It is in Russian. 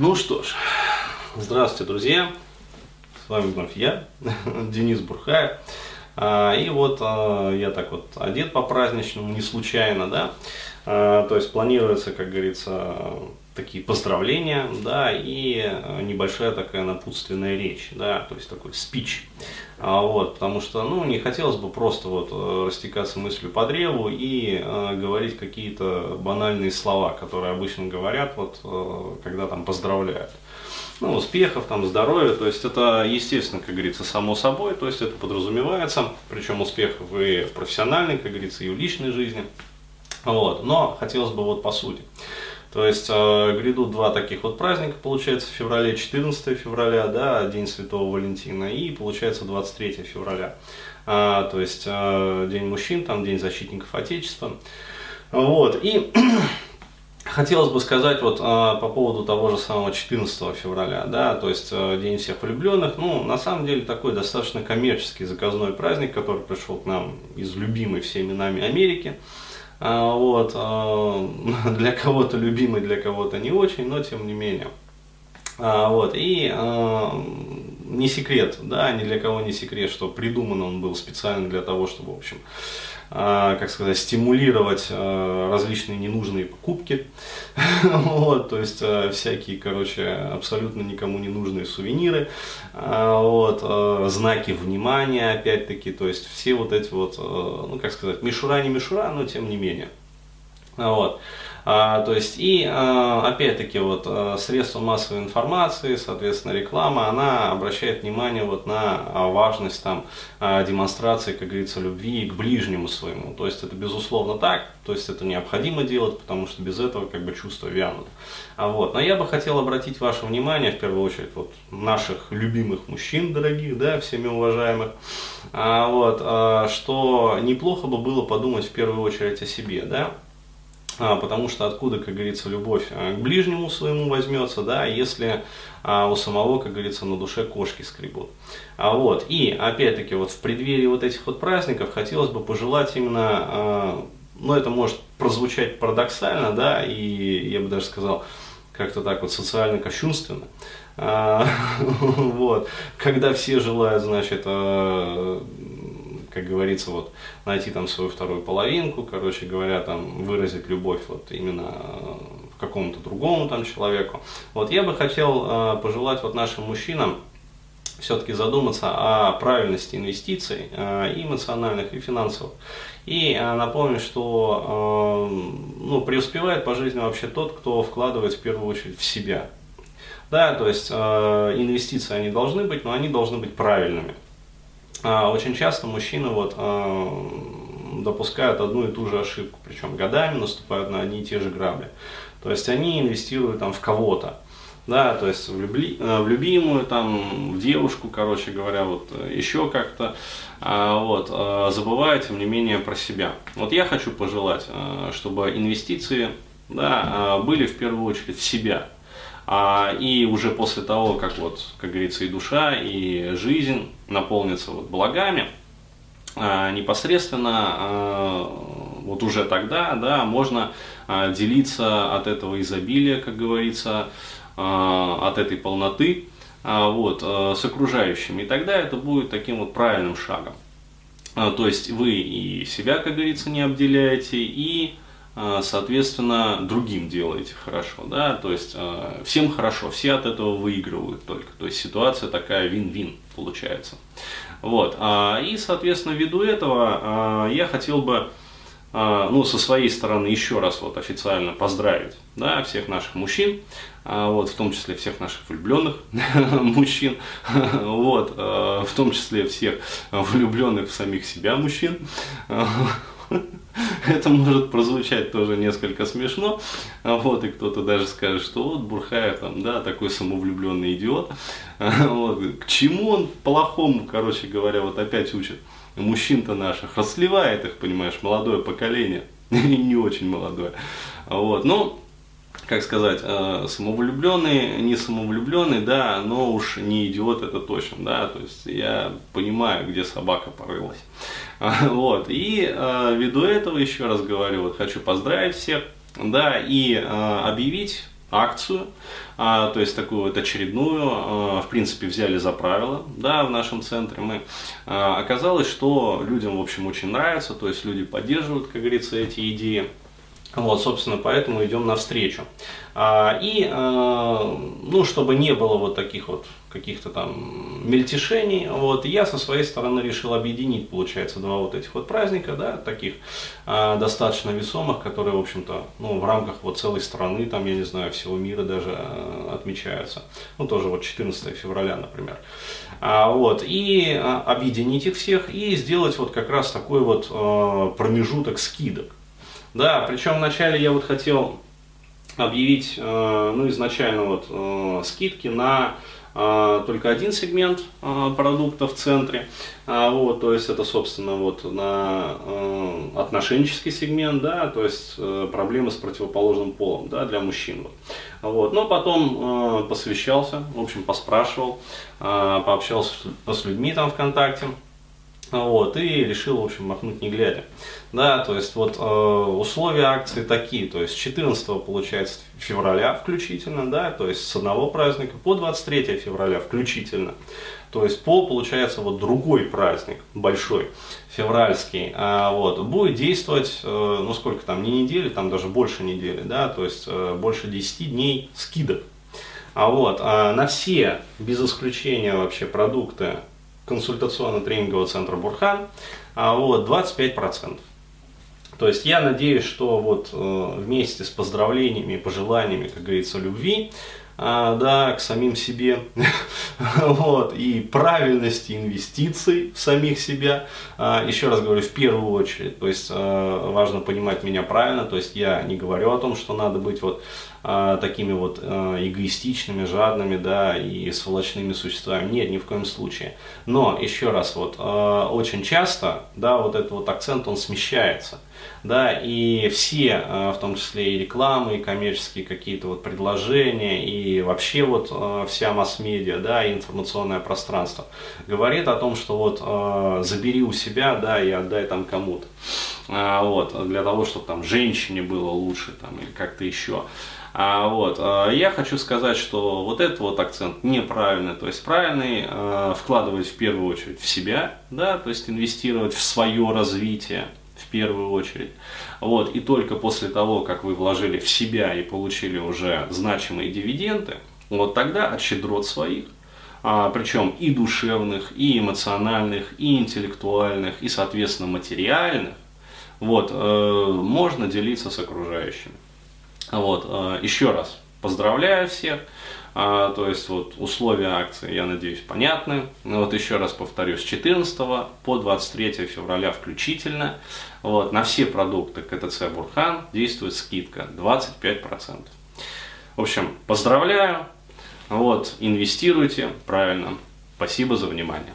Ну что ж, здравствуйте, друзья. С вами вновь я, Денис Бурхаев. А, и вот а, я так вот одет по праздничному, не случайно, да. А, то есть планируется, как говорится, такие поздравления, да, и небольшая такая напутственная речь, да, то есть такой спич. Вот, потому что, ну, не хотелось бы просто вот э, растекаться мыслью по древу и э, говорить какие-то банальные слова, которые обычно говорят, вот, э, когда там поздравляют ну, успехов, там, здоровья, то есть это естественно, как говорится, само собой, то есть это подразумевается, причем успехов и в профессиональной, как говорится, и в личной жизни, вот, но хотелось бы вот по сути. То есть э, грядут два таких вот праздника, получается, в феврале, 14 февраля, да, День Святого Валентина, и получается 23 февраля. А, то есть э, День мужчин, там День защитников Отечества. Вот, и Хотелось бы сказать вот а, по поводу того же самого 14 февраля, да, то есть а, День всех влюбленных, ну, на самом деле такой достаточно коммерческий заказной праздник, который пришел к нам из любимой всеми нами Америки. Вот, а, для кого-то любимый, для кого-то не очень, но тем не менее. А, вот, и а, не секрет, да, ни для кого не секрет, что придуман он был специально для того, чтобы, в общем, а, как сказать, стимулировать а, различные ненужные покупки, вот, то есть а, всякие, короче, абсолютно никому не нужные сувениры, вот, знаки внимания, опять-таки, то есть все вот эти вот, ну, как сказать, мишура не мишура, но тем не менее, вот. А, то есть и а, опять-таки вот а, средства массовой информации, соответственно реклама, она обращает внимание вот на важность там демонстрации, как говорится, любви к ближнему своему. То есть это безусловно так, то есть это необходимо делать, потому что без этого как бы чувства вянут. А вот, но я бы хотел обратить ваше внимание в первую очередь вот наших любимых мужчин дорогих, да, всеми уважаемых, а, вот, что неплохо бы было подумать в первую очередь о себе, да, а, потому что откуда, как говорится, любовь а, к ближнему своему возьмется, да, если а, у самого, как говорится, на душе кошки скребут. А вот, и опять-таки вот в преддверии вот этих вот праздников хотелось бы пожелать именно, а, ну это может прозвучать парадоксально, да, и я бы даже сказал, как-то так вот социально кощунственно, а, вот, когда все желают, значит, а, как говорится, вот найти там свою вторую половинку, короче говоря, там выразить любовь вот именно э, какому-то другому там человеку. Вот я бы хотел э, пожелать вот нашим мужчинам все-таки задуматься о правильности инвестиций э, и эмоциональных, и финансовых. И напомню, что ну, преуспевает по жизни вообще тот, кто вкладывает в первую очередь в себя. Да, то есть инвестиции они должны быть, но они должны быть правильными. А, очень часто мужчины вот, а, допускают одну и ту же ошибку, причем годами наступают на одни и те же грабли. То есть они инвестируют там в кого-то, да, то есть в, любли, э, в любимую, там, в девушку, короче говоря, вот еще как-то, а, вот, забывая, тем не менее, про себя. Вот я хочу пожелать, чтобы инвестиции, да, были в первую очередь в себя, а, и уже после того, как вот, как говорится, и душа, и жизнь наполнится вот благами, а, непосредственно а, вот уже тогда, да, можно делиться от этого изобилия, как говорится, от этой полноты, вот, с окружающими. И тогда это будет таким вот правильным шагом. То есть вы и себя, как говорится, не обделяете, и а, соответственно, другим делаете хорошо, да, то есть а, всем хорошо, все от этого выигрывают только, то есть ситуация такая вин-вин получается. Вот, а, и, соответственно, ввиду этого я хотел бы, ну, со своей стороны еще раз вот официально поздравить, да, всех наших мужчин, вот, в том числе всех наших влюбленных мужчин, вот, в том числе всех влюбленных в самих себя мужчин, Это может прозвучать тоже несколько смешно, вот, и кто-то даже скажет, что вот Бурхаев там, да, такой самовлюбленный идиот, вот, к чему он плохому, короче говоря, вот опять учит? Мужчин-то наших, расливает их, понимаешь, молодое поколение, не очень молодое, вот, ну, как сказать, э, самовлюбленный, не самовлюбленный, да, но уж не идиот, это точно, да, то есть я понимаю, где собака порылась. Вот, и э, ввиду этого, еще раз говорю, вот хочу поздравить всех, да, и э, объявить акцию, а, то есть такую вот очередную, а, в принципе, взяли за правило, да, в нашем центре мы. А, оказалось, что людям, в общем, очень нравится, то есть люди поддерживают, как говорится, эти идеи. Вот, собственно, поэтому идем навстречу. А, и, а, ну, чтобы не было вот таких вот каких-то там мельтешений, вот, я со своей стороны решил объединить, получается, два вот этих вот праздника, да, таких а, достаточно весомых, которые, в общем-то, ну, в рамках вот целой страны, там, я не знаю, всего мира даже а, отмечаются. Ну, тоже вот 14 февраля, например. А, вот, и а, объединить их всех и сделать вот как раз такой вот а, промежуток скидок. Да, причем вначале я вот хотел объявить, э, ну, изначально вот э, скидки на э, только один сегмент продукта в центре, а, вот, то есть это, собственно, вот на отношенческий сегмент, да, то есть проблемы с противоположным полом, да, для мужчин. Вот. Но потом посвящался, в общем, поспрашивал, пообщался с людьми там ВКонтакте, вот, и решил, в общем, махнуть не глядя. Да, то есть вот э, условия акции такие, то есть 14 получается февраля включительно, да, то есть с одного праздника по 23 февраля включительно. То есть по, получается, вот другой праздник, большой, февральский, а, вот, будет действовать, э, ну сколько там, не недели, там даже больше недели, да, то есть э, больше 10 дней скидок. А вот, а на все, без исключения вообще, продукты консультационно-тренингового центра Бурхан, а вот 25%. То есть я надеюсь, что вот э, вместе с поздравлениями, пожеланиями, как говорится, любви, а, да, к самим себе, вот, и правильности инвестиций в самих себя, а, еще раз говорю, в первую очередь, то есть а, важно понимать меня правильно, то есть я не говорю о том, что надо быть вот такими вот эгоистичными, жадными, да, и сволочными существами, нет, ни в коем случае. Но, еще раз, вот, очень часто, да, вот этот вот акцент, он смещается, да, и все, в том числе и рекламы, и коммерческие какие-то вот предложения, и вообще вот э, вся масс-медиа, да, и информационное пространство говорит о том, что вот э, забери у себя, да, и отдай там кому-то, а, вот, для того, чтобы там женщине было лучше, там, или как-то еще. А, вот, э, я хочу сказать, что вот этот вот акцент неправильный, то есть правильный вкладывать в первую очередь в себя, да, то есть инвестировать в свое развитие, в первую очередь. Вот, и только после того, как вы вложили в себя и получили уже значимые дивиденды, вот тогда от щедрот своих, а, причем и душевных, и эмоциональных, и интеллектуальных, и, соответственно, материальных, вот, э, можно делиться с окружающими. Вот, э, еще раз поздравляю всех. А, то есть вот условия акции, я надеюсь, понятны. Вот еще раз повторюсь, с 14 по 23 февраля включительно вот, на все продукты КТЦ Бурхан действует скидка 25%. В общем, поздравляю, вот, инвестируйте правильно. Спасибо за внимание.